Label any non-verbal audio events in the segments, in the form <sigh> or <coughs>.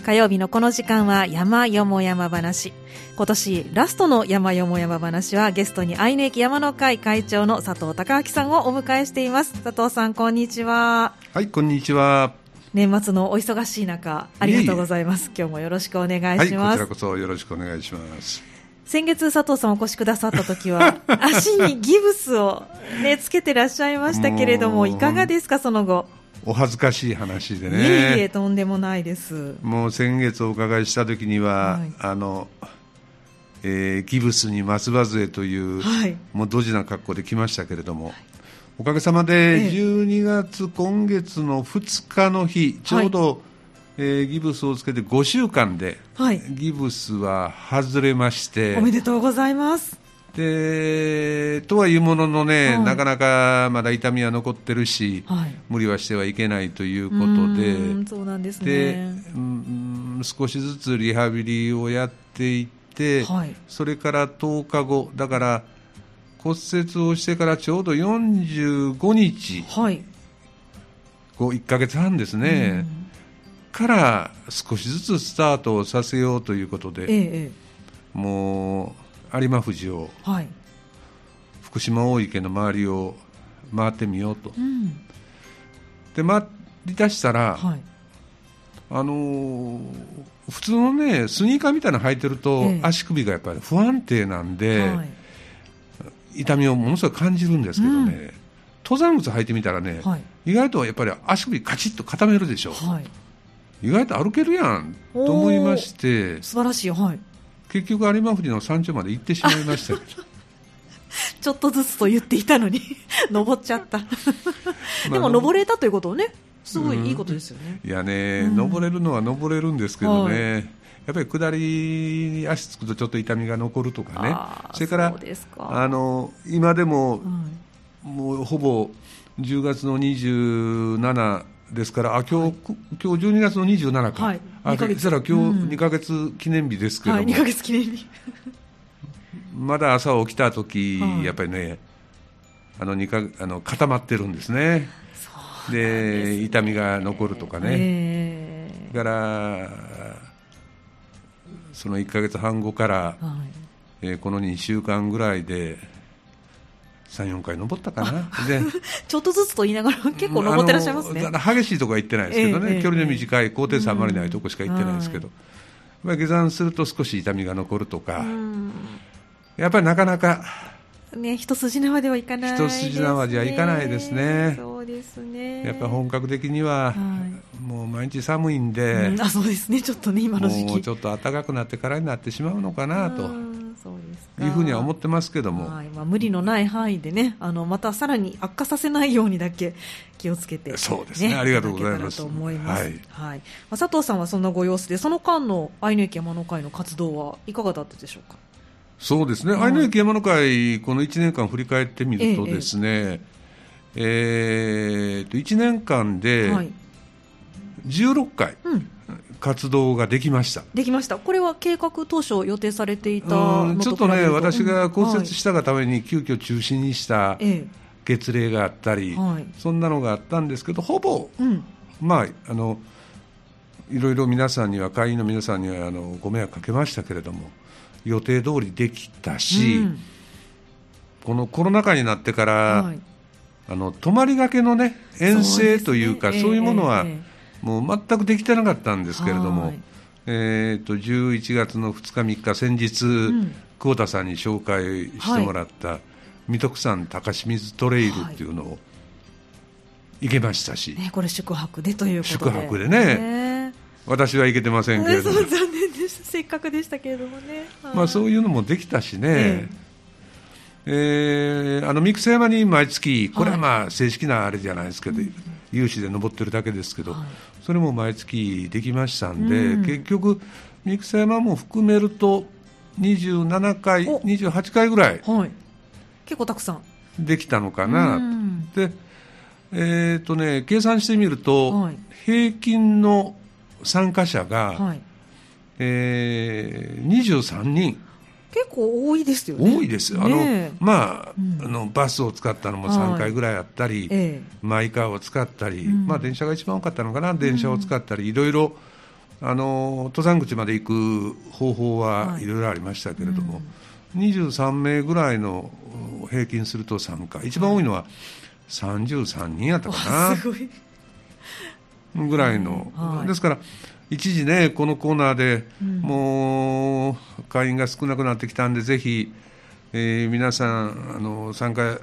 火曜日のこの時間は山よも山話。今年ラストの山よも山話はゲストに愛媛駅山の会会長の佐藤孝明さんをお迎えしています。佐藤さんこんにちは。はいこんにちは。年末のお忙しい中ありがとうございます。今日もよろしくお願いします、はい、こちらこそよろしくお願いします。先月佐藤さんお越しくださった時は <laughs> 足にギブスをねつけてらっしゃいましたけれどもいかがですかその後お恥ずかしい話でね。いえいえとんでもないです。もう先月お伺いした時には、はい、あのえー、ギブスに松葉杖という、はい、もうドジな格好で来ましたけれども、はい、おかげさまで12月、今月の2日の日、ちょうど、えー、ギブスをつけて5週間で、ギブスは外れましておめでとうございますでとはいうもののね、はい、なかなかまだ痛みは残ってるし、はい、無理はしてはいけないということで。そうなんです、ね、でうん少しずつリハビリをやっていって、はい、それから10日後だから骨折をしてからちょうど45日、はい、1か月半ですね、から少しずつスタートをさせようということで、ええ、もう有馬富士を、はい、福島大池の周りを回ってみようと、うん、で回りだしたら、はい、あのー、普通のねスニーカーみたいなの履いてると、ええ、足首がやっぱり不安定なんで、はい、痛みをものすごく感じるんですけどね、うん、登山靴履いてみたらね、意外とやっぱり足首カチッと固めるでしょ、意外と歩けるやんと思いまして素晴らしいはい結局有馬富士の山頂まで行ってしまいました <laughs> ちょっとずつと言っていたのに <laughs> 登っちゃった。<laughs> でも登れたということをねすごいいいことですよね、うん、いやね、うん、登れるのは登れるんですけどね、はい、やっぱり下りに足つくとちょっと痛みが残るとかね。それからあの今でも、もうほぼ10月の27ですから、あ今日、はい、今日12月の27日、はい、あそしたら今日2か月記念日ですけども、はい、2ヶ月記念日。まだ朝起きた時、はい、やっぱりね、あのかあの固まってるんですね。で、ね、痛みが残るとかね、えー、だからその1か月半後から、はい、えー、この2週間ぐらいで34回登ったかなで <laughs> ちょっとずつと言いながら <laughs> 結構登ってらっしゃいますね激しいとこは行ってないですけどね、えー、距離の短い高低差あまりないとこしか行ってないですけど、うん、下山すると少し痛みが残るとか、やっぱりなかなかね、一筋縄ではいかない、ね、一筋縄じゃいかないですね。そうですね。やっぱ本格的には、はい、もう毎日寒いんで、うん、あ、そうですね。ちょっとね、今の時期。もうちょっと暖かくなってからになってしまうのかなと。そういうふうには思ってますけども、はい、まあ、無理のない範囲でねあのまたさらに悪化させないようにだけ気をつけて、ね、そうですね。ありがとうございます。と思います、はい、はい、まあ、佐藤さんはそんなご様子でその間のアイヌ駅山の会の活動はいかがだったでしょうか？そうですね、アイヌ駅山の会、この1年間振り返ってみるとですね、えええー、と1年間で16回、活動ができました、できました、これは計画当初予定されていたちょっとね、私が骨折したがために急遽中止にした月齢があったり、はい、そんなのがあったんですけど、ほぼ、うん、まああの、いろいろ皆さんには、会員の皆さんにはあのご迷惑かけましたけれども。予定通りできたし、うん、このコロナ禍になってから、はい、あの泊まりがけのね遠征というかそう、ね,、いうものは、もう全くできてなかったんですけれども、はい、えーと、11月の2日、3日、先日、うん、久保田さんに紹介してもらった、はい、三徳山高清水トレイルっていうのを行けましたし、ね、これ宿泊でということで。宿泊でね、私は行けてませんけれども、<laughs> 残念でしたせっかくでしたけれどもね、まあ、そういうのもできたしね、ええ。えー、あの三草山に毎月、これはまあ正式なあれじゃないですけど、はい、有志で登ってるだけですけど、はい、それも毎月できましたんで、うん、結局、三草山も含めると、27回、28回ぐらい、はい、結構たくさん。できたのかな、うん、で、えーとね、計算してみると、平均の参加者が、はい、えー、23人。結構多いですよね。多いですよ。あの、まあ、うん、あの、バスを使ったのも3回ぐらいあったり、はい、マイカーを使ったり、うん、まあ、電車が一番多かったのかな、電車を使ったり、いろいろ、あの登山口まで行く方法はい。ろいろありましたけれども、はいうん、23名ぐらいの平均すると参加一番多いのは33人やったかな、ぐらいの、はい、ですから一時ねこのコーナーで、もう会員が少なくなってきたんでぜひ、えー、皆さんあの参加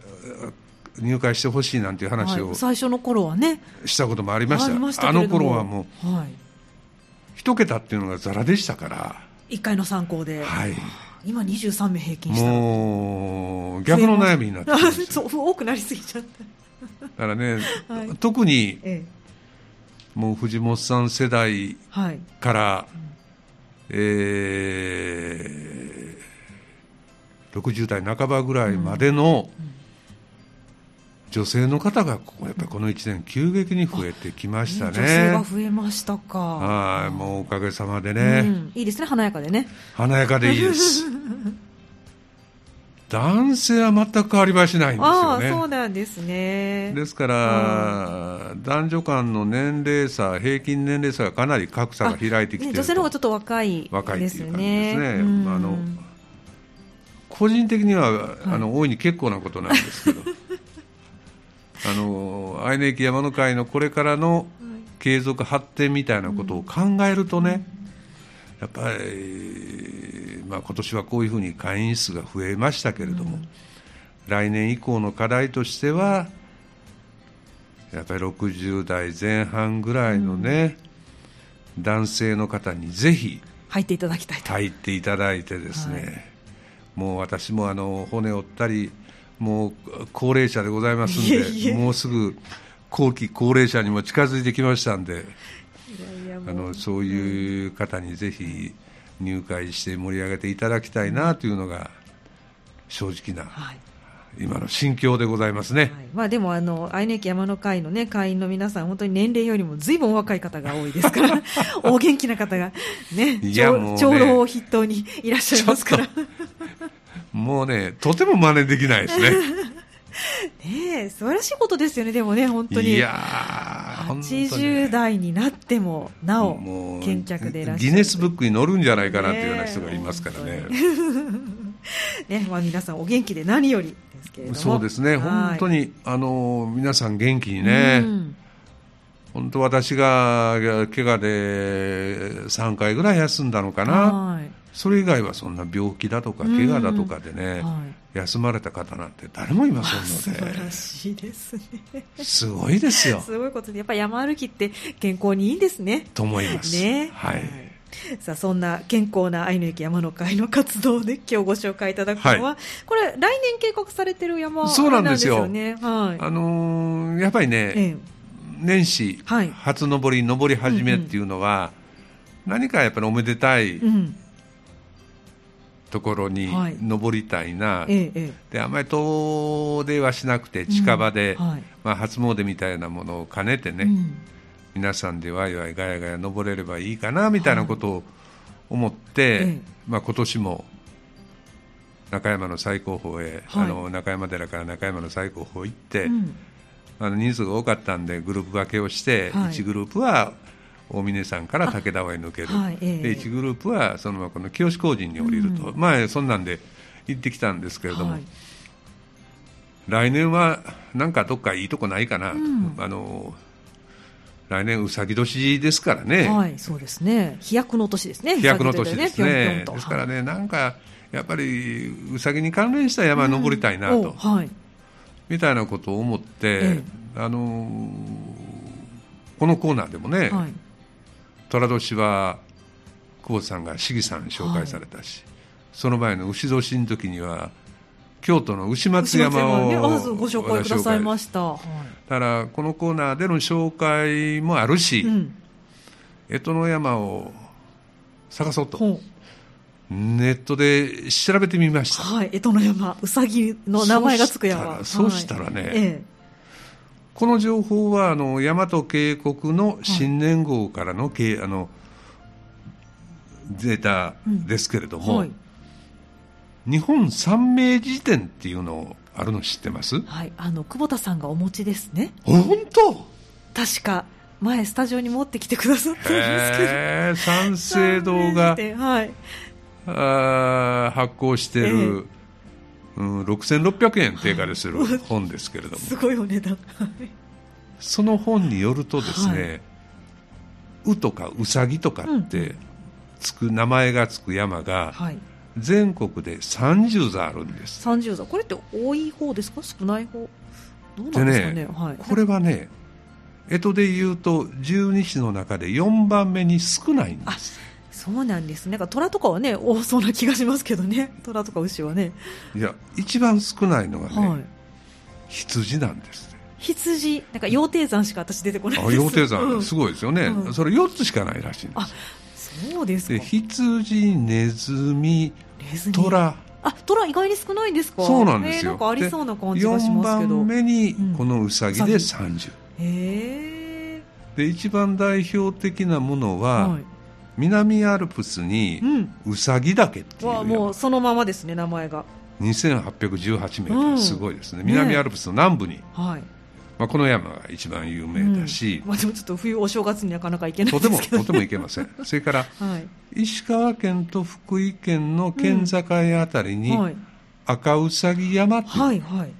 入会してほしいなんていう話を、はい、最初の頃はね。したこともありました。あの頃はもう、はい、一桁っていうのがざらでしたから。1回の参考で、はい、今23名平均した。もう逆の悩みになって <laughs> そう多くなりすぎちゃった。だからね、<laughs> はい、特に、ええ、もう藤本さん世代から、はいうん、えー、60代半ばぐらいまでの、女性の方がやっぱりこの1年急激に増えてきましたね。女性が増えましたか。はい、もうおかげさまでね、うん、いいですね、華やかでね。華やかでいいです。<laughs> 男性は全く変わりはしないんですよね。そうなんですね。ですから、男女間の年齢差、平均年齢差がかなり格差が開いてきてる、ね、女性の方がちょっと若い若いっていう感じですね。あの個人的には、はい、あの大いに結構なことなんですけど。<laughs> あの愛媛駅山の会のこれからの継続発展みたいなことを考えるとね、やっぱり、まあ、今年はこういうふうに会員数が増えましたけれども、来年以降の課題としては、やっぱり60代前半ぐらいのね、うん、男性の方にぜひ入っていただきたいと。入っていただいてですね、はい、もう私もあの骨折ったりもう高齢者でございますんで、もうすぐ後期高齢者にも近づいてきましたんで、あのそういう方にぜひ入会して盛り上げていただきたいなというのが正直な、はい、今の心境でございますね、はい、まあ、でもあの、愛媛山の会の、ね、会員の皆さん、本当に年齢よりもずいぶん若い方が多いですから、<laughs> お元気な方がね、いやもうね長老を筆頭にいらっしゃいますから。もうね、とても真似できないですね。<laughs> ねえ、素晴らしいことですよね、でもね、本当に。いや80代になっても、なお、健脚でいらっしゃる。ギネスブックに載るんじゃないかなっていうような人がいますからね。<laughs> ね、まあ皆さんお元気で何よりですけれども。そうですね、本当に、あの、皆さん元気にね、本当私が怪我で3回ぐらい休んだのかな。はいそれ以外はそんな病気だとか怪我だとかでね、はい、休まれた方なんて誰もいませんので。素晴らしいですね。すごいですよ。すごいことでやっぱり山歩きって健康にいいんですね。と思います。ね。はい。さあそんな健康な愛の駅山の会の活動で今日ご紹介いただくのは、はい、これ来年計画されてる山そうなんですよね、はい、あのー、やっぱりね、ええ、年始、はい、初登り登り始めっていうのは、うんうん、何かやっぱりおめでたい、うんところに登りたいな、はい、であんまり遠出はしなくて近場で、うんはい、まあ、初詣みたいなものを兼ねてね、うん、皆さんでわいわいがやがや登れればいいかなみたいなことを思って、はい、まあ、今年も中山の最高峰へ、あの中山寺から中山の最高峰行って、うん、あの人数が多かったんでグループ分けをして、1グループは大峰山から武田湾へ抜ける、はいえー、で1グループはそのままこの清志工人に降りると、うん、まあそんなんで行ってきたんですけれども、はい、来年はなんかどっかいいとこないかな、うん、あの来年うさぎ年ですからね、はい、そうですね。飛躍の年ですね。飛躍の年ですね。ですからねなんかやっぱりうさぎに関連した山登りたいなと、うんはい、みたいなことを思って、ええ、あのこのコーナーでもね、はい寅年は久保さんが市議さん紹介されたし、はい、その前の牛年の時には京都の牛松山を、ね、ご紹介くださいました、だからこのコーナーでの紹介もあるし、うん、江戸の山を探そうと。ネットで調べてみました。はい、江戸の山、うさぎの名前がつく山。そうしたらね、はい。ええ、この情報はあの大和渓谷の新年号からの,、はい、あのデータですけれども、うんはい、日本三名辞典っていうのあるの知ってます？はい。あの久保田さんがお持ちですね。本当？確か前スタジオに持ってきてくださったんですけど、え三省堂が、はい、あ発行している、えー、うん、6600円定価でする本ですけれども、すごいお値段、その本によるとですね、はい、うとかうさぎとかってつく、名前がつく山が、はい。全国で30座あるんです。30座。これって多い方ですか？少ない方？どうなんですかね、ねはい、これはね干支でいうと十二支の中で4番目に少ないんですそうなんですなんか虎とかはね多そうな気がしますけどね。虎とか牛はね。いや一番少ないのがね、はい、羊なんです羊。なんか羊蹄山しか私出てこないです。羊蹄山、すごいですよね、うん、それ4つしかないらしいんです。そうですか。羊ネズミ虎。あ虎意外に少ないんですか？そうなんですよ、えー、なんかありそうな感じがしますけど。4番目にこのうさぎで30、うん、へえで一番代表的なものは、はい、南アルプスにうさぎ岳っていう、うん、もうそのままですね名前が。2818メートル、すごいですね、南アルプスの南部に、はい。まあ、この山が一番有名だし、うん、まあ、でもちょっと冬お正月になかなか行けないとてもとても行けません。<laughs> それから、はい、石川県と福井県の県境あたりに、赤うさぎ山っていう、はいはい、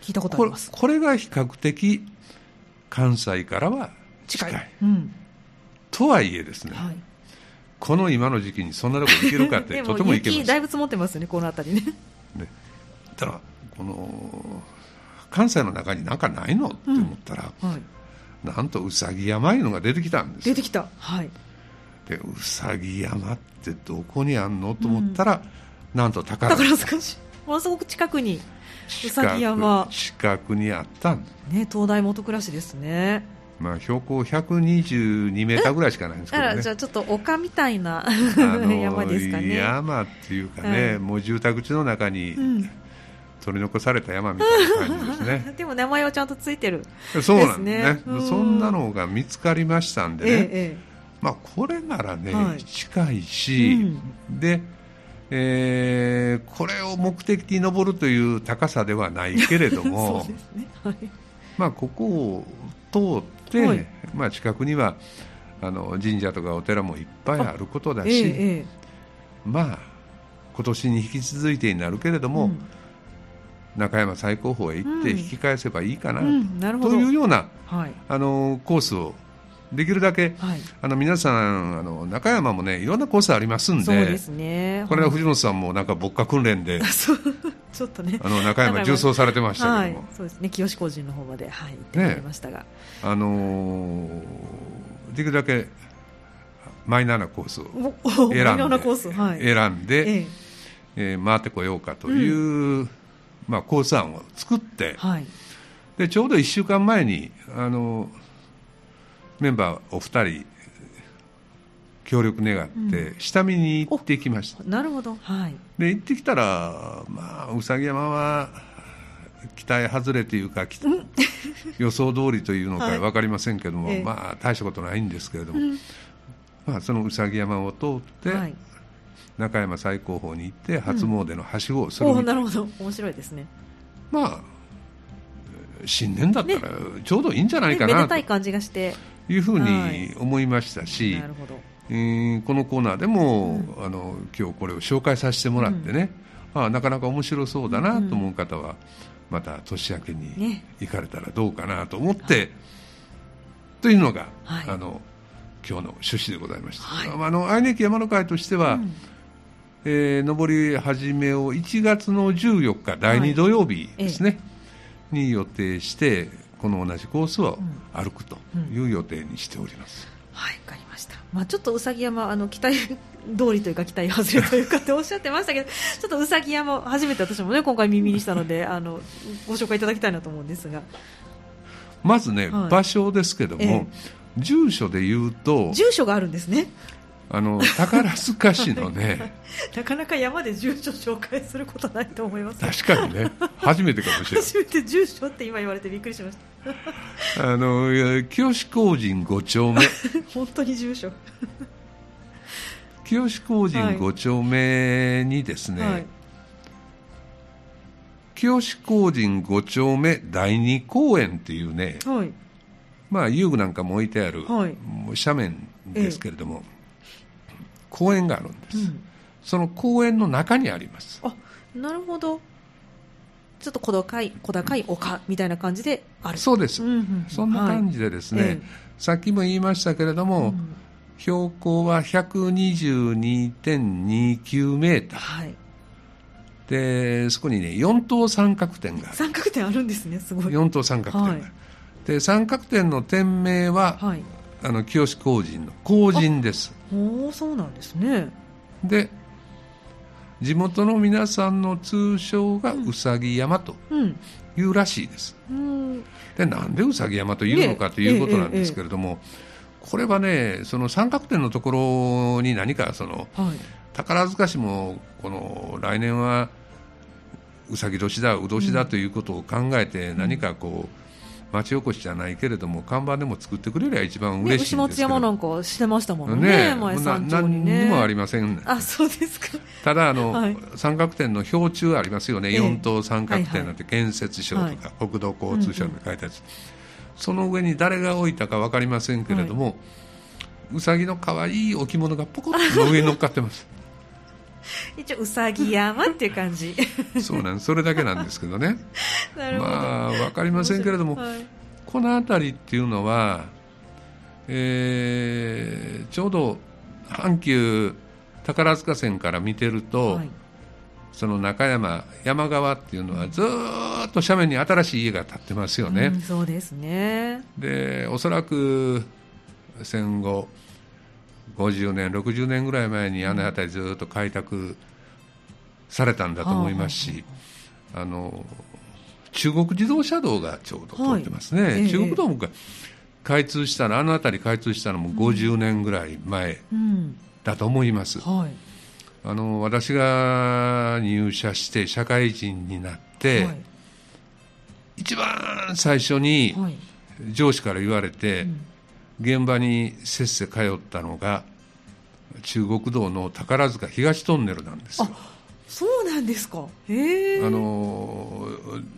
聞いたことあります。これが比較的関西からは近い。近い、うん、とはいえですね、はい、この今の時期にそんなとこ行けるかって <laughs> とても行けます。だいぶ積もってますねこの辺りね。<laughs> ね。ただこの関西の中になんかないの？って思ったら、うんはい、なんとうさぎ山いうのが出てきたんです出てきた。はい。でうさぎ山ってどこにあんの？と思ったら、うん、なんと宝塚。市。ものすごく近くにうさぎ山。近くにあったんね東大元暮らしですねまあ、標高122メーターぐらいしかないんですけど、ね、じゃあちょっと丘みたいな <laughs> 山ですかね。山っていうかね、はい、もう住宅地の中に取り残された山みたいな感じですね。<laughs> でも名前はちゃんとついてる、そうなんですね、そんなのが見つかりましたんでね、ええ、まあ、これならね、はい、近いし、うん、で、えー、これを目的に登るという高さではないけれども <laughs> ね。はい、まあ、ここを通って、はい、まあ、近くにはあの神社とかお寺もいっぱいあることだし、え、まあ今年に引き続いてになるけれども、うん。中山最高峰へ行って引き返せばいいかな、というような、はい、あのコースをできるだけ、はい、あの皆さんあの中山もねいろんなコースありますんでそうですね。これは藤本さんもなんか牧歌訓練で <laughs> ちょっとね。あの中山重走されてましたけども、はい、そうですね。清志工事の方まで、はい、行ってまいりましたが、ね、あのー、できるだけマイナーなコースを選んではい、選んで、ええ。えー、回ってこようかという、うん。まあ、コース案を作って、はい、でちょうど1週間前にあのメンバーお二人協力願って下見に行ってきました、うん、なるほど、はい、で行ってきたら、まあ、うさぎ山は期待外れというか、うん、予想通りというのか分かりませんけども、はい、まあ、大したことないんですけれども、うん、まあ、そのうさぎ山を通って、はい、中山最高峰に行って初詣のはしごをする、うん、なるほど。面白いですね。まあ新年だったらちょうどいいんじゃないかな、ね、たい感じがしていうふうに思いましたし、なるほど。えー、このコーナーでも、うん、あの今日これを紹介させてもらってね、うん、あなかなか面白そうだなと思う方は、また年明けに行かれたらどうかなと思って、ね、というのが、はい、あの今日の趣旨でございました。はい、あの愛媛県山の会としては、うん。えー、上り始めを1月の14日第2土曜日ですね、はいええ、に予定してこの同じコースを歩くという予定にしております。うん。うん、はいわかりました、まあ、ちょっとうさぎ山あの期待通りというか期待外れというかっておっしゃってましたけど <laughs> ちょっとうさぎ山初めて私もね今回耳にしたので <laughs> あのご紹介いただきたいなと思うんですが。まずね、はい、場所ですけども、え、住所で言うと住所があるんですねあの宝塚市のね <laughs> なかなか山で住所紹介することないと思います。確かにね初めてかもしれない。初めて住所って今言われてびっくりしました。<laughs> あの清志工人5丁目。<laughs> 本当に住所。清志工人5丁目にですね、はい。はい、清志工人5丁目第2公園っていうね、はい。まあ、遊具なんかも置いてある、はい、斜面ですけれども、ええ、公園があるんです、うん、その公園の中にあります。あなるほど。ちょっと小高い小高い丘みたいな感じである。そうです、うんうんうん、そんな感じでですね、はい、さっきも言いましたけれども、うん、標高は122.29メーター、はい、でそこにね4等三角点が三角点あるんですねすごい。4等三角点が、はい、で三角点の店名は、はい、あの清志工人の工人です。おおそうなんですね。で地元の皆さんの通称がうさぎ山というらしいです、うん、でなんでうさぎ山というのかということなんですけれども、これはねその三角点のところに何かその、はい、宝塚市もこの来年はうさぎ年だう年だということを考えて何かこう、町おこしじゃないけれども看板でも作ってくれりゃ一番嬉しいんですけど、ね、牛松山なんかしてましたもんねね前山頂にね。何にもありませんあそうですか。ただあの、はい、三角点の標柱ありますよね、えー、4等三角点なんて建設省とか、はい。はい、国土交通省に書いたやつ、うんうん、その上に誰が置いたか分かりませんけれども、はい、うさぎの可愛い置物がポコッと上に乗っかってます <laughs> 一応うさぎ山っていう感じ。<laughs> そうなんそれだけなんですけどね。<laughs> まあ分かりませんけれども、はい、この辺りっていうのは、えー、ちょうど阪急宝塚線から見てると、はい、その中山山側っていうのはずっと斜面に新しい家が建ってますよね、うん、そうですね。でおそらく戦後50年60年ぐらい前にあの辺りずっと開拓されたんだと思いますし、あの中国自動車道がちょうど通ってますね、はい、中国道も開通したのあの辺り開通したのも50年ぐらい前だと思います、うんはい、あの私が入社して社会人になって、はい、一番最初に上司から言われて、うん現場にせっせ通ったのが中国道の宝塚東トンネルなんですよ。そうなんですか。へあの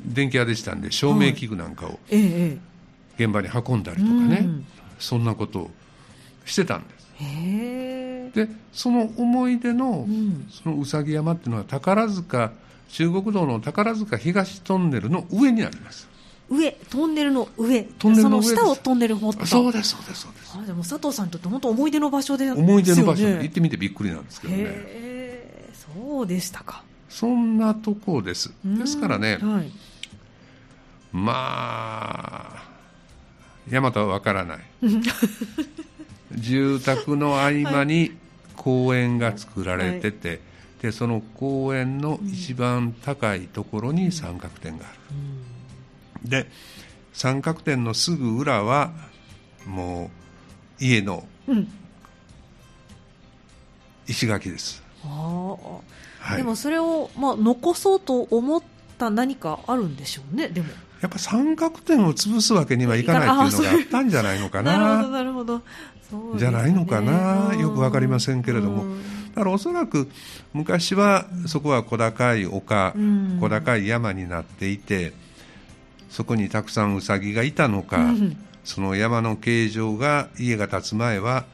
電気屋でしたんで照明器具なんかを現場に運んだりとかね、はい、そんなことをしてたんです。へでその思い出の、うん、そのうさぎ山っていうのは宝塚中国道の宝塚東トンネルの上にあります上トンネルの上。トンネルの上その下をトンネル掘った。そうですそうですそうです。あでも佐藤さんにとって本当思い出の場所で、ね、思い出の場所。で行ってみてびっくりなんですけどね。へそうでしたか。そんなとこです。ですからね、はい、まあ大和はわからない。<laughs> 住宅の合間に公園が作られてて、はい、でその公園の一番高いところに三角点がある、うんで三角点のすぐ裏はもう家の石垣です、はい、でもそれを、まあ、残そうと思った何かあるんでしょうねでも。やっぱ三角点を潰すわけにはいかないっていうのがあったんじゃないのかな。なるほどなるほど、ね、じゃないのかな。よくわかりませんけれども。だからおそらく昔はそこは小高い丘小高い山になっていてそこにたくさんウサギがいたのか、うん、その山の形状が家が建つ前は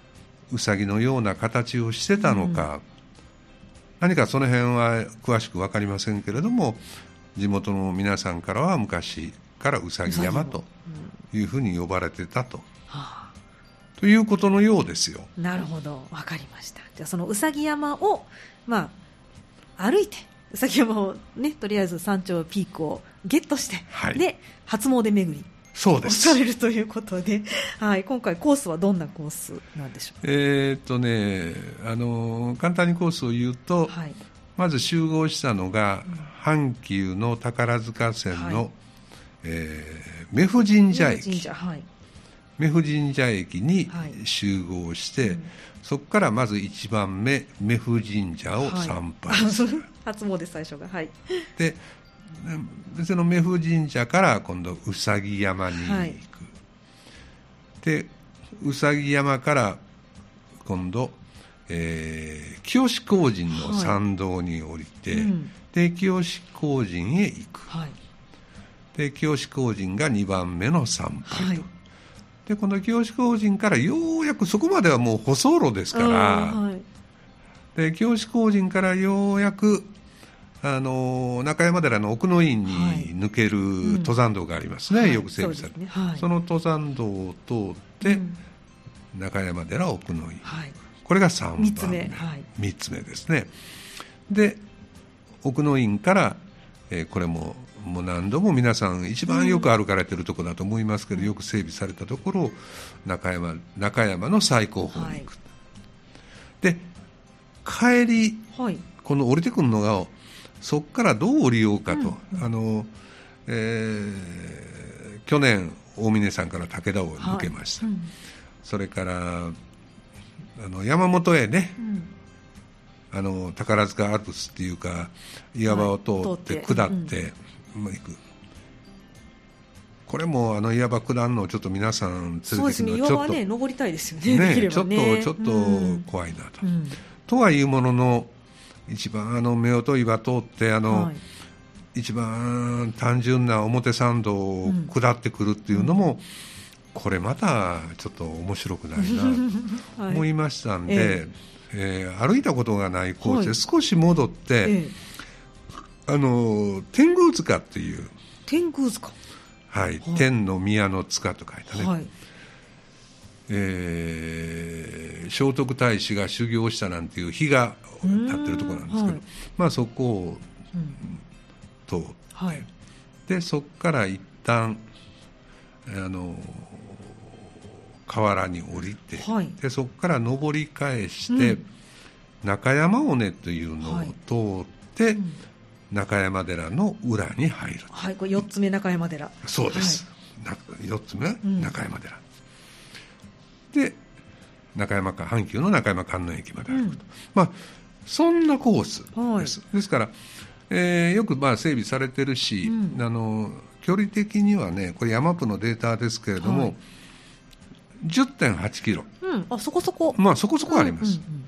ウサギのような形をしてたのか、うん、何かその辺は詳しく分かりませんけれども地元の皆さんからは昔からうさぎ山というふうに呼ばれてたと。ということのようですよ。なるほど、わかりました。じゃあそのうさぎ山を、まあ、歩いてうさぎ山をねとりあえず山頂ピークをゲットして、はい、で初詣巡り。そうです。されるということで、<laughs> はい、今回コースはどんなコースなんでしょう？えー、っとねあの簡単にコースを言うと、はい、まず集合したのが、阪急の宝塚線の、はい、えー、目布神社駅。目布神社駅に集合して、はいうん、そこからまず1番目目布神社を参拝する、<laughs> 初詣最初がはい。で別の目布神社から今度うさぎ山に行く、はい、でうさぎ山から今度、えー、清志工人の参道に降りて、はい。うん、で清志工人へ行く、はい、で清志工人が2番目の参拝と、でこの清志工人からようやくそこまではもう舗装路ですから、はい、で清志工人からようやくあの中山寺の奥の院に抜ける登山道がありますね、はい、よく整備されて、そ、ね。はい、その登山道を通って、うん、中山寺奥の院、はい、これが3番目 ,3 つ目,、はい、3つ目ですね。で奥の院から、えー、これももう何度も皆さん一番よく歩かれてるところだと思いますけど、うん、よく整備されたところ中山中山の最高峰に行く、で帰り、この降りてくるのがそこからどう降りようかと、うん、あのえー、去年大峰さんから武田を抜けました、はいうん、それからあの山本へね、うん、あの宝塚アルプスっていうか岩場を通って下って、行く。これもあの岩場下るのをちょっと皆さん連れてくるのはちょっと、ね、ね登りたいですよね。ねちょっとちょっと怖いなと、とはいうものの一番あの夫婦岩通ってあの、はい、一番単純な表参道を下ってくるっていうのも、うん、これまたちょっと面白くないなと <laughs> 思いましたんで、はい、え。えー、歩いたことがないコースで少し戻って、はいえ。あの天狗塚っていう天狗塚。はい、天の宮の塚と書いたね、はいえー、聖徳太子が修行したなんていう日が立ってるところなんですけど、はい、まあ、そこを、うん、通って、はい、でそこから一旦あの河原に降りて、はい、でそこから登り返して、うん、中山尾根というのを通って、うん。中山寺の裏に入るはいこれ4つ目中山寺。そうです、はい、4つ目、中山寺で中山か阪急の中山観音駅まで歩くと、うん、まあそんなコースです、はい、ですから、えー、よくまあ整備されてるし、うん、あの距離的にはねこれ山プのデータですけれども、はい、10.8キロ、うん、あそこそこ。まあそこそこあります、うんうん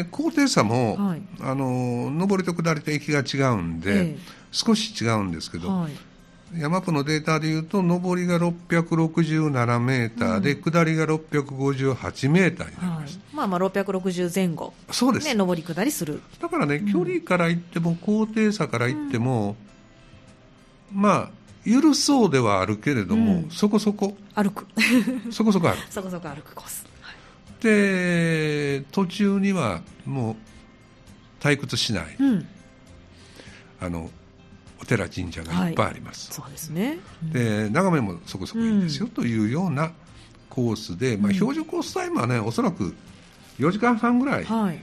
うん。で高低差も、はい、あの上りと下りと駅が違うんで、ええ、少し違うんですけど、はい、山プのデータでいうと上りが667メーターで、うん、下りが658メーターになります、はい、まあまあ660前後。そうです、ね、上り下りする。だからね、距離から言っても高低差から言っても、うん、まあ緩そうではあるけれども、うん、そこそこ。歩く。そこそこ歩く。<laughs> そこそこ歩くコース。で途中にはもう退屈しない、うん、あのお寺神社がいっぱいあります、はい、そうですね、うん、で眺めもそこそこいいですよ、というようなコースで、まあ、標準コースタイムはねおそらく4時間半ぐらい、はい。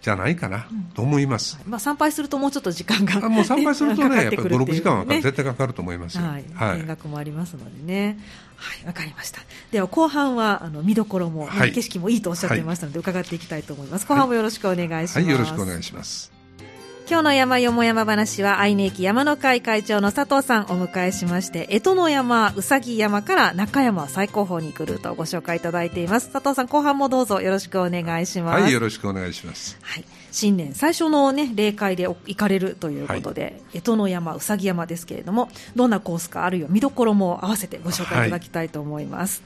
じゃないかなと思います、まあ、参拝するともうちょっと時間が、もう参拝すると <laughs> ね、やっぱり5、6時間は絶対かかると思いますよ、はいはい、見学もありますのでね、はい、わかりました。では後半はあの見どころも、はい、景色もいいとおっしゃっていましたので、伺っていきたいと思います。後半もよろしくお願いします。はい、よろしくお願いします。今日の山よも山話は愛媛駅山の会会長の佐藤さんをお迎えしまして江戸の山うさぎ山から中山最高峰に行くルートをご紹介いただいています。佐藤さん後半もどうぞよろしくお願いします。はいよろしくお願いします。はい。新年最初のね霊界で行かれるということで、はい、江戸の山うさぎ山ですけれどもどんなコースかあるいは見どころも合わせてご紹介いただきたいと思います、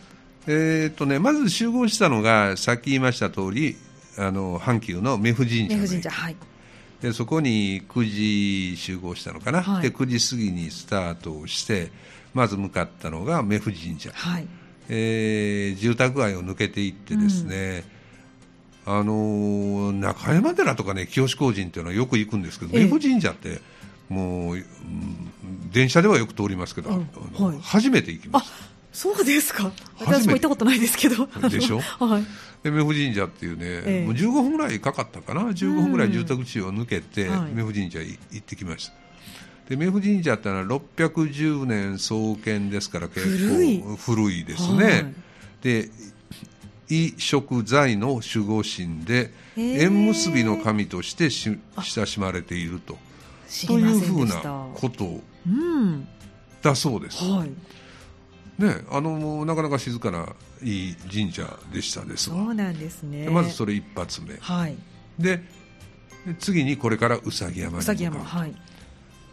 はい、えー、っとねまず集合したのがさっき言いました通りあの阪急の目布神社、目神社はいでそこに9時集合したのかな、はい、で9時過ぎにスタートをしてまず向かったのが目布神社、はい、えー、住宅街を抜けていってですね、うん、あの中山寺とかね清志工人っていうのはよく行くんですけど目布神社ってもう、うん、電車ではよく通りますけど、うん。はい、初めて行きました。そうですか。私も行ったことないですけど。でしょ？<laughs> はい。で、目布神社っていうね、ええ、もう15分ぐらいかかったかな、15分ぐらい住宅地を抜けて、目布神社行ってきました。で、目布神社ってのは610年創建ですから、結構古いですね。はい、で、衣食財の守護神で、縁結びの神としてし親しまれていると。というふうなことだそうです。はいね、あのなかなか静かないい神社でしたです。そうなんですね。まずそれ一発目、はい、で次にこれからうさぎ山に向かう。はい、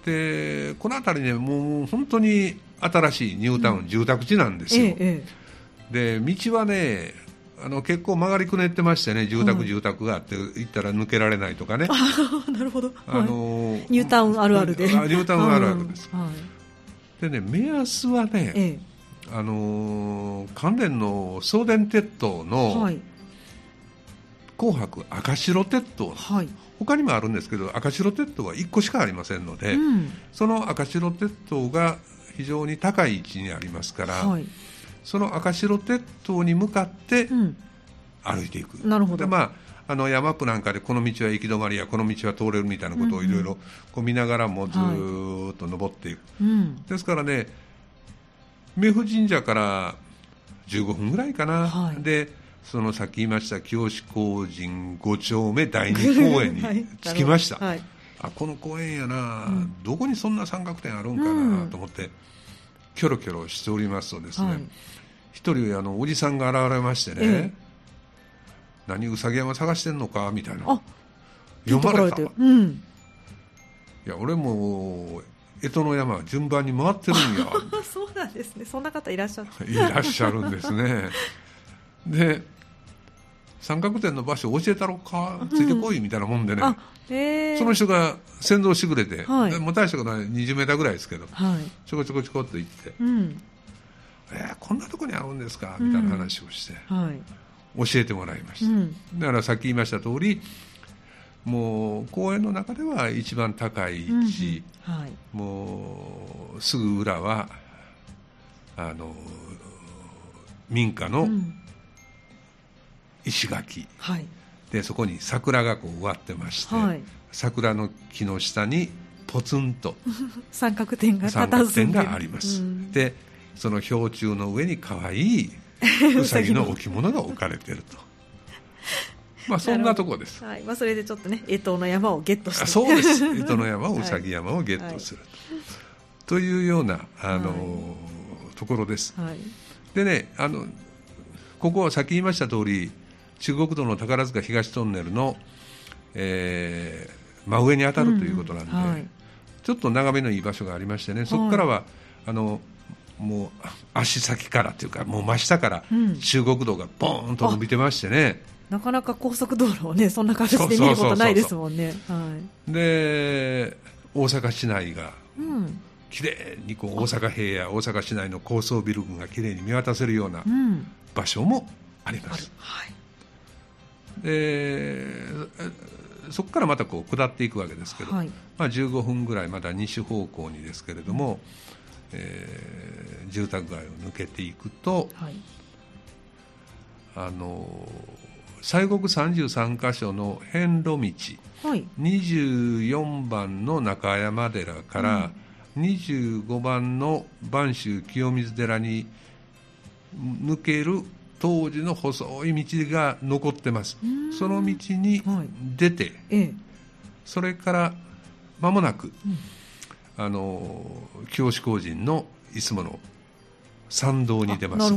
でこの辺りねもう本当に新しいニュータウン、住宅地なんですよ、で道はねあの結構曲がりくねってましてね住宅、住宅があって行ったら抜けられないとかね。<laughs> なるほど、あのー、ニュータウンあるあるで。ニュータウンあるあるです、<laughs> はい、でね目安はね、ええ、あのー、関連の送電鉄塔の、はい、紅白赤白鉄塔、はい、他にもあるんですけど赤白鉄塔は1個しかありませんので、うん、その赤白鉄塔が非常に高い位置にありますから、はい、その赤白鉄塔に向かって歩いていく、うん、なるほど。で、まあ、あの山ップなんかでこの道は行き止まりやこの道は通れるみたいなことをいろいろ見ながらもずっと登っていく、はいうん、ですからね明府神社から15分ぐらいかな、はい、でそのさっき言いました清志工人5丁目第2公園に <laughs> 着きました、はい、あこの公園やな、うん、どこにそんな三角点あるんかなと思って、キョロキョロしておりますとですね、一、人あのおじさんが現れましてね、ええ、何うさぎ山探してんのかみたいな。読まれた、うん、いや俺も江戸の山順番に回ってるんや。<laughs> そうなんですね。そんな方いらっしゃる。いらっしゃるんですね。<laughs> で三角点の場所教えたろか、ついてこいみたいなもんでね、その人が先導してくれて、はい、もう大したことない20メーターぐらいですけど、はい、ちょこちょこちょこっと行って、うん、えー、こんなとこにあるんですか？みたいな話をして、うん。はい、教えてもらいました、うん、だからさっき言いました通りもう公園の中では一番高い位置、うん。はい、もうすぐ裏はあの民家の石垣、はい、でそこに桜がこう植わってまして、はい、桜の木の下にポツンと。<laughs> 三角点が三角点があります、うん、でその氷柱の上に可愛いうさぎの置物が置かれていると <laughs> まあそんなところです、はい。まあ、それでちょっとね江東の山をゲットして。そうです。<laughs> 江東の山うさぎ山をゲットすると、はい、というようなあの、はい、ところです、はい、でねあのここは先言いました通り中国道の宝塚東トンネルの、えー、真上に当たるということなんで、うんはい、ちょっと眺めのいい場所がありましてねそこからは、はい、あのもう足先からというかもう真下から中国道がボーンと伸びてましてね、なかなか高速道路をね <laughs> そんな形で見ることないですもんね。で大阪市内が、綺麗にこう大阪平野大阪市内の高層ビル群が綺麗に見渡せるような場所もあります。うんはい。でそこからまたこう下っていくわけですけど、はい、まあ、15分ぐらいまだ西方向にですけれども、えー、住宅街を抜けていくと、はい、あの西国33箇所の遍路道、はい、24番の中山寺から、25番の播州清水寺に抜ける当時の細い道が残ってます。その道に出て、はい、それから間もなく、うん、あの教師工人のいつもの参道に出ます。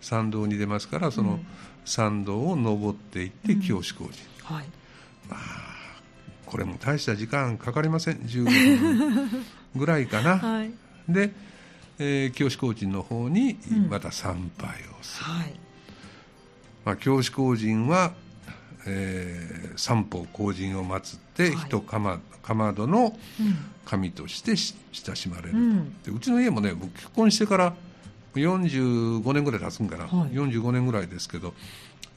参道に出ますからその参道を登っていって教師工人、うん、はい。まあ、これも大した時間かかりません。15分ぐらいかな、<laughs> はい、でえー、教師工人の方にまた参拝をする、うんはい、まあ、教師工人は、えー、三方工人を祀って、はい、一かまかまどの神として親しまれる。と、うん、でうちの家もね僕結婚してから45年ぐらい経つんかな、はい、45年ぐらいですけど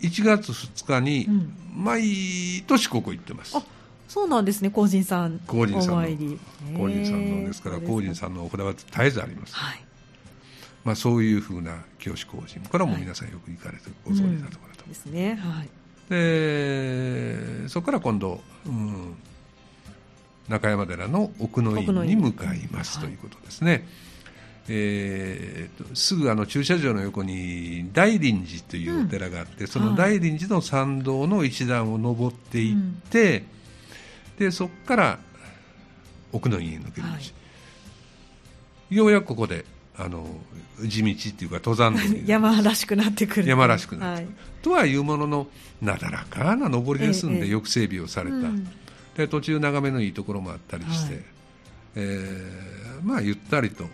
1月2日に毎年ここ行ってます。うんそうなんですね、高人さん。高人さんの。高人さんのですから、高人さんのお札は絶えずあります。はい。まあ、そういうふうな教師工人、これはもう皆さんよく行かれてご存知なところだと、うん、ですね。はい。で、そこから今度、うん、中山寺の奥の院に向かいますということですね。はいえー、すぐあの駐車場の横に大林寺というお寺があって、うん、その大林寺の参道の一段を登っていって、でそこから奥の院へ抜ける道、はい、ようやくここであの地道っていうか登山道 <laughs> 山らしくなってくる。山らしくなってくる、はい、とはいうもののなだらかな上りですんで、よく整備をされた、うん、で途中眺めのいいところもあったりして、はい、えー、まあゆったりと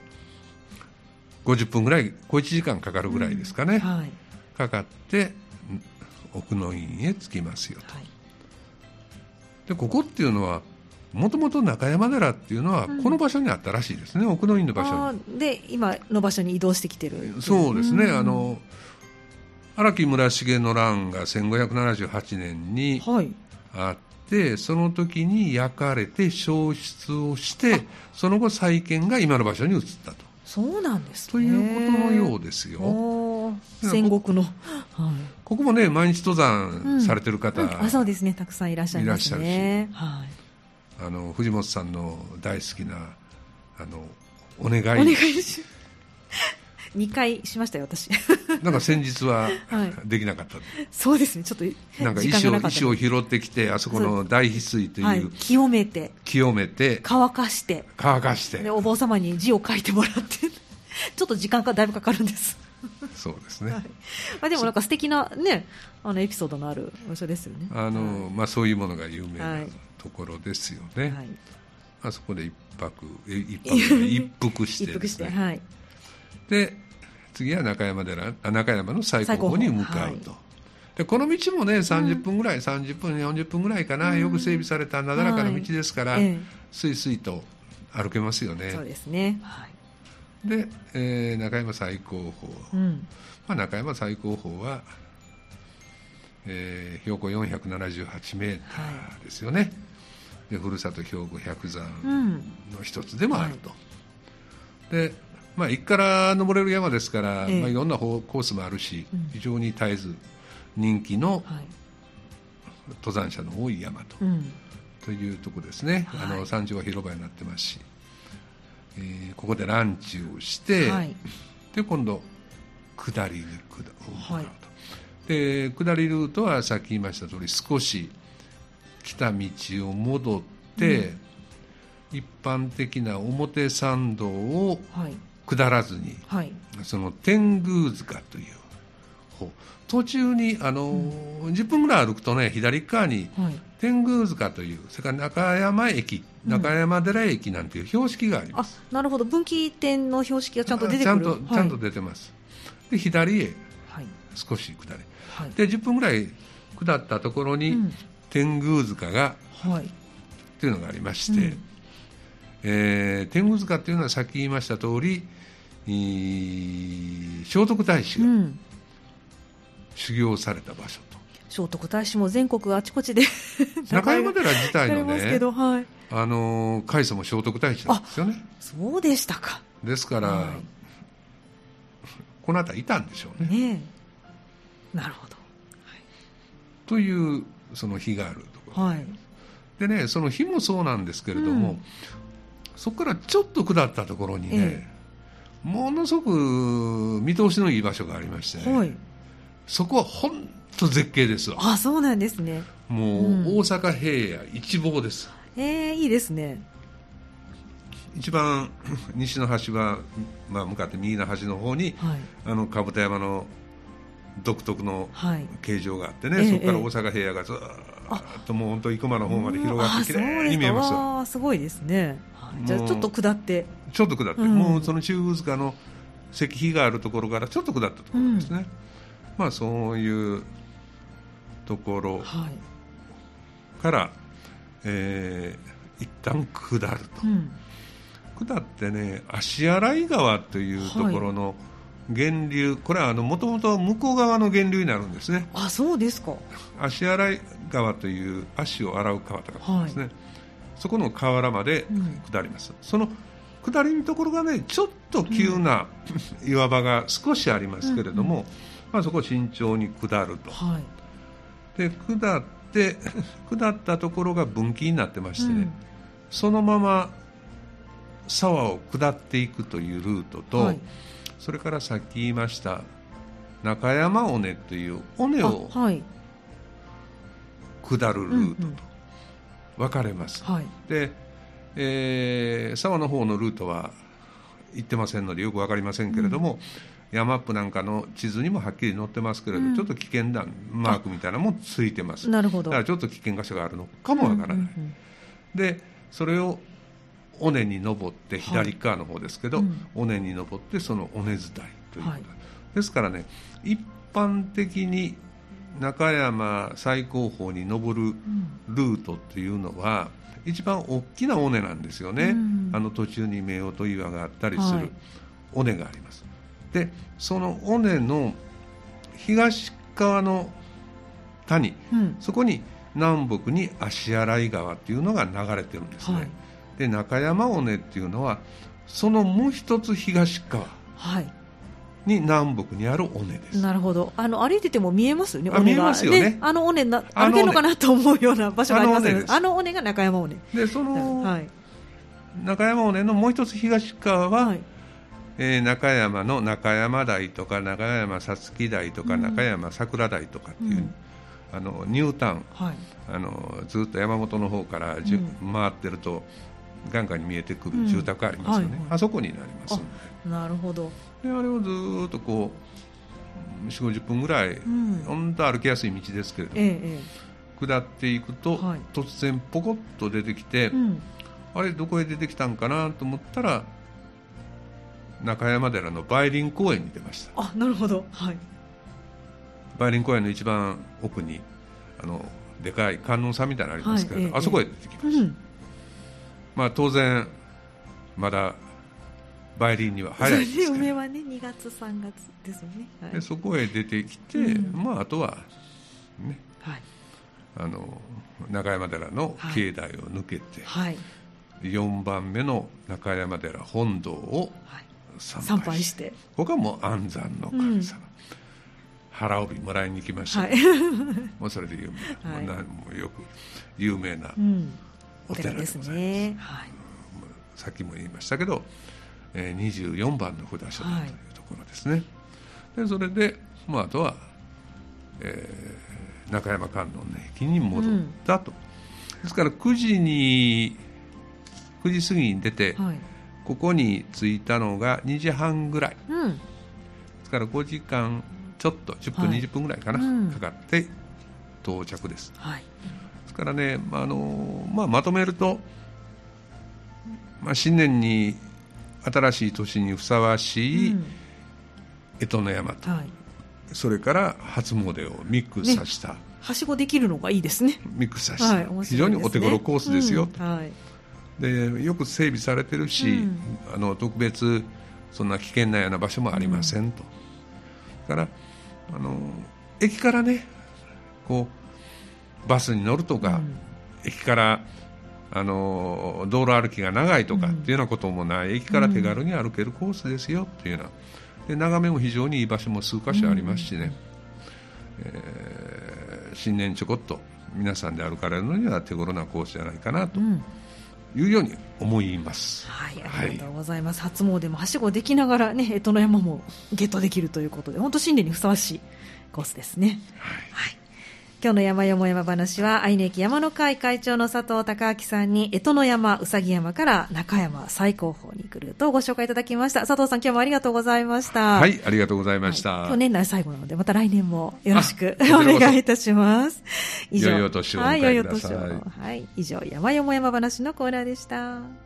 50分ぐらい小1時間かかるぐらいですかね、うんはい、かかって奥の院へ着きますよと、はい、でここっていうのはもともと中山寺っていうのはこの場所にあったらしいですね、うん、奥の院の場所に。で今の場所に移動してきてる。そうですね、うん、あの荒木村重の乱が1578年にあって、はい、その時に焼かれて焼失をしてその後再建が今の場所に移ったとそうなんです、ね、ということのようですよ。戦国の、はい、ここもね毎日登山されてる方、うん。うん、あそうですね。たくさんいらっしゃいますね。はい。あの藤本さんの大好きなあのお願い。お願いし2回しましたよ私。<laughs> なんか先日はできなかった、はい、そうですねちょっとなんか石を石を拾ってきてあそこの大翡翠という、はい、清めて。清めて乾かして。乾かして。でお坊様に字を書いてもらって。<laughs> ちょっと時間がだいぶかかるんです。そうですね、はい、まあ、でもなんか素敵なねあのエピソードのある場所ですよね。あの、まあ、そういうものが有名なところですよね、はい、あそこで一泊一泊 <laughs> 一服してですね、はい、で次は中山寺中山の最高峰。に向かうと。でこの道もね30分ぐらい、うん、30分40分ぐらいかな、うん、よく整備されたなだらかな道ですから、はい、すいすいと歩けますよね。そうですね、はい、で、えー、中山最高峰、うん、まあ、中山最高峰は、えー、標高478メーターですよね。はいでふるさと兵庫百山の一つでもあると、でまあ、一から登れる山ですから、えー、まあ、いろんなコースもあるし、うん、非常に絶えず人気の登山者の多い山とはい、というとこですね、あの山頂は広場になってますし、えー、ここでランチをして、はい、で今度下りに下ると、はい、で下りルートはさっき言いました通り少し来た道を戻って、うん、一般的な表参道を下らずに、はい、その天宮塚という途中にあの、うん、10分ぐらい歩くとね左側に天宮塚という、それから中山駅中山寺駅なんていう標識があります、うん、なるほど。分岐点の標識がちゃんと出てくる。ちゃんと、はい、ちゃんと出てます。で左へ少し下り、はい、で10分ぐらい下ったところに、天宮塚が、はい、というのがありまして、うん、えー、天宮塚というのはさっき言いました通り、聖徳太子が修行された場所と、聖徳太子も全国あちこちで。<laughs> 中山寺自体のね、はい、あの開祖も聖徳太子なんですよね。そうでしたか。ですから、はい、この辺りいたんでしょうね。ねなるほど、はい、というその日があるところ、はい、でねその日もそうなんですけれども、うん、そこからちょっと下ったところにね、ええ、ものすごく見通しのいい場所がありまして、ね、はい、そこは本当絶景ですあそうなんですね。もう、うん、大阪平野一望です。ええー、いいですね。一番 <coughs> 西の端は、まあ、向かって右の端の方に、はい、あの甲山の独特の形状があってね、はい、そこから大阪平野がずっともう本当生駒の方まで広がってきれいに見えますよすごいですね。じゃあちょっと下って。ちょっと下って、うん、もうその中宮塚の石碑があるところからちょっと下ったところですね、うん、まあそういうところから、はい、えー、一旦下ると、うん、下ってね足洗川というところの、はい源流これはもともと向こう側の源流になるんですね。あそうですか。足洗川という足を洗う川とかですね、はい、そこの河原まで下ります、うん、その下りのところがねちょっと急な、うん、岩場が少しありますけれども、うんうん、まあ、そこを慎重に下ると、はい、で下って下ったところが分岐になってましてね、そのまま沢を下っていくというルートと、はいそれからさっき言いました中山尾根という尾根を下るルートと分かれます、はい、で、えー、沢の方のルートは行ってませんのでよく分かりませんけれども、うん、山アップなんかの地図にもはっきり載ってますけれど、うん、ちょっと危険なマークみたいなのもついてます。なるほど。だからちょっと危険箇所があるのかも分からない、でそれを尾根に登って左側の方ですけど、尾根に登ってその尾根伝いということ、はい、ですからね一般的に中山最高峰に登るルートっていうのは、一番大きな尾根なんですよね、うん、あの途中に夫婦岩があったりする尾根があります、はい、でその尾根の東側の谷、うん、そこに南北に足洗川っていうのが流れてるんですね、はい、で中山尾根っていうのはそのもう一つ東側、はい、に南北にある尾根です。なるほど。あの歩いてても見えますよね尾根が。ね、ね、あの尾根な歩けるのかなと思うような場所がありますよあの尾根が中山尾根。でその、はい、中山尾根のもう一つ東側は、はい。えー、中山の中山台とか中山皐月台とか、中山桜台とかっていう、うん、あのニュータウン、はい、あのずっと山本の方からじ、うん、回ってると眼下に見えてくる住宅ありますよね、うんはい。はい、あそこになります。なるほど。であれをずっとこう4 5 0分ぐらい、うん、本当歩きやすい道ですけれども、ええ、下っていくと、はい、突然ポコッと出てきて、うん、あれどこへ出てきたんかなと思ったら中山寺の梅林公園に出ました。あなるほど、はい、梅林公園の一番奥にあのでかい観音さんみたいなのありますけど、はい、あそこへ出てきました、うん、まあ当然まだ梅林には早いです梅はね2月3月ですよね、はい、でそこへ出てきて、うん、まああとはね、はい、あの中山寺の境内を抜けて、はい、4番目の中山寺本堂を参拝して,、ここはもう安産の神様、うん、腹帯もらいに来ました、はい、もうそれで有名、はい、何もよく有名なお寺です,、ねはい、さっきも言いましたけどえー、24番の札所だというところですね、はい、でそれで、まあ、あとは、えー、中山観音の駅に戻ったと、うん、ですから9時に9時過ぎに出て、はい、ここに着いたのが2時半ぐらい、うん、ですから5時間ちょっと10分、はい、20分ぐらいかな、うん、かかって到着です、はい、ですからね、あのまあ、まとめると、まあ、新年に新しい年にふさわしい干支の山と、はい、それから初詣をミックスさせた、ね、はしごできるのがいいですね。ミックスさせた、はいね、非常にお手頃コースですよ、うん。はい、でよく整備されてるし、うん、あの特別そんな危険なような場所もありませんと、うん、からあの駅からねこうバスに乗るとか、駅からあの道路歩きが長いとかっていうようなこともない、駅から手軽に歩けるコースですよっていうような。で眺めも非常にいい場所も数箇所ありますしね、えー、新年ちょこっと皆さんで歩かれるのには手頃なコースじゃないかなと。いうように思います。はい、ありがとうございます。はい、初詣もはしごできながらね、干支の山もゲットできるということで、本当新年にふさわしいコースですね。はい、はい今日の山よも山話は、愛媛駅山の会会長の佐藤孝明さんに、江戸の山、うさぎ山から中山最高峰に来るとご紹介いただきました。佐藤さん、今日もありがとうございました。はい、ありがとうございました。はい、今日年内最後なので、また来年もよろしくお願いいたします。以上。良いお年をお迎えください。はい、良いお年を。はい、以上、山よも山話のコーナーでした。